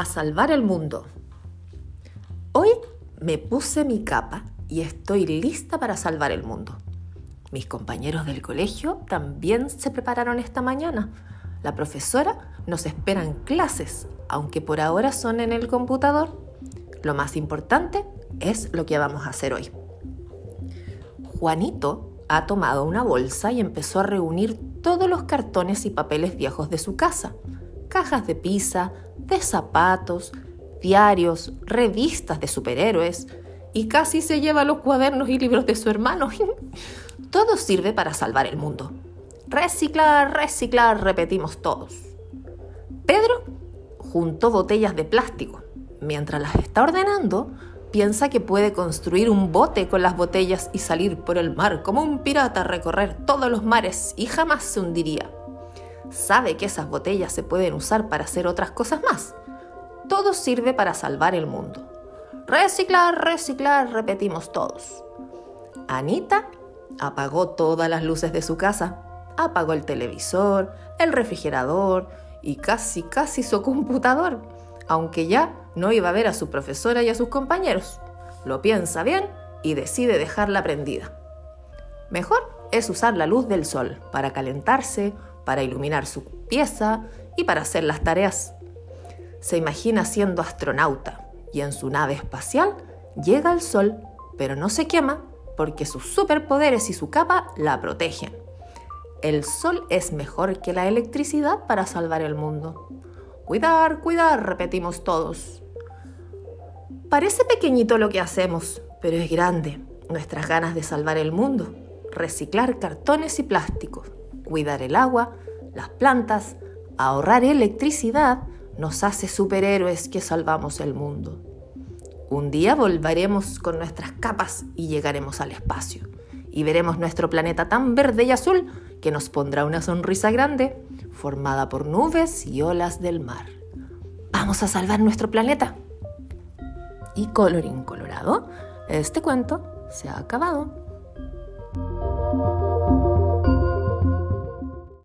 a salvar el mundo. Hoy me puse mi capa y estoy lista para salvar el mundo. Mis compañeros del colegio también se prepararon esta mañana. La profesora nos espera en clases, aunque por ahora son en el computador. Lo más importante es lo que vamos a hacer hoy. Juanito ha tomado una bolsa y empezó a reunir todos los cartones y papeles viejos de su casa. Cajas de pizza, de zapatos, diarios, revistas de superhéroes y casi se lleva los cuadernos y libros de su hermano. Todo sirve para salvar el mundo. Reciclar, reciclar, repetimos todos. Pedro juntó botellas de plástico. Mientras las está ordenando, piensa que puede construir un bote con las botellas y salir por el mar como un pirata a recorrer todos los mares y jamás se hundiría. Sabe que esas botellas se pueden usar para hacer otras cosas más. Todo sirve para salvar el mundo. Reciclar, reciclar, repetimos todos. Anita apagó todas las luces de su casa, apagó el televisor, el refrigerador y casi, casi su computador, aunque ya no iba a ver a su profesora y a sus compañeros. Lo piensa bien y decide dejarla prendida. Mejor es usar la luz del sol para calentarse, para iluminar su pieza y para hacer las tareas. Se imagina siendo astronauta y en su nave espacial llega al sol, pero no se quema porque sus superpoderes y su capa la protegen. El sol es mejor que la electricidad para salvar el mundo. Cuidar, cuidar, repetimos todos. Parece pequeñito lo que hacemos, pero es grande. Nuestras ganas de salvar el mundo, reciclar cartones y plásticos, cuidar el agua, las plantas, ahorrar electricidad, nos hace superhéroes que salvamos el mundo. Un día volveremos con nuestras capas y llegaremos al espacio. Y veremos nuestro planeta tan verde y azul que nos pondrá una sonrisa grande, formada por nubes y olas del mar. Vamos a salvar nuestro planeta. Y colorín colorado, este cuento se ha acabado.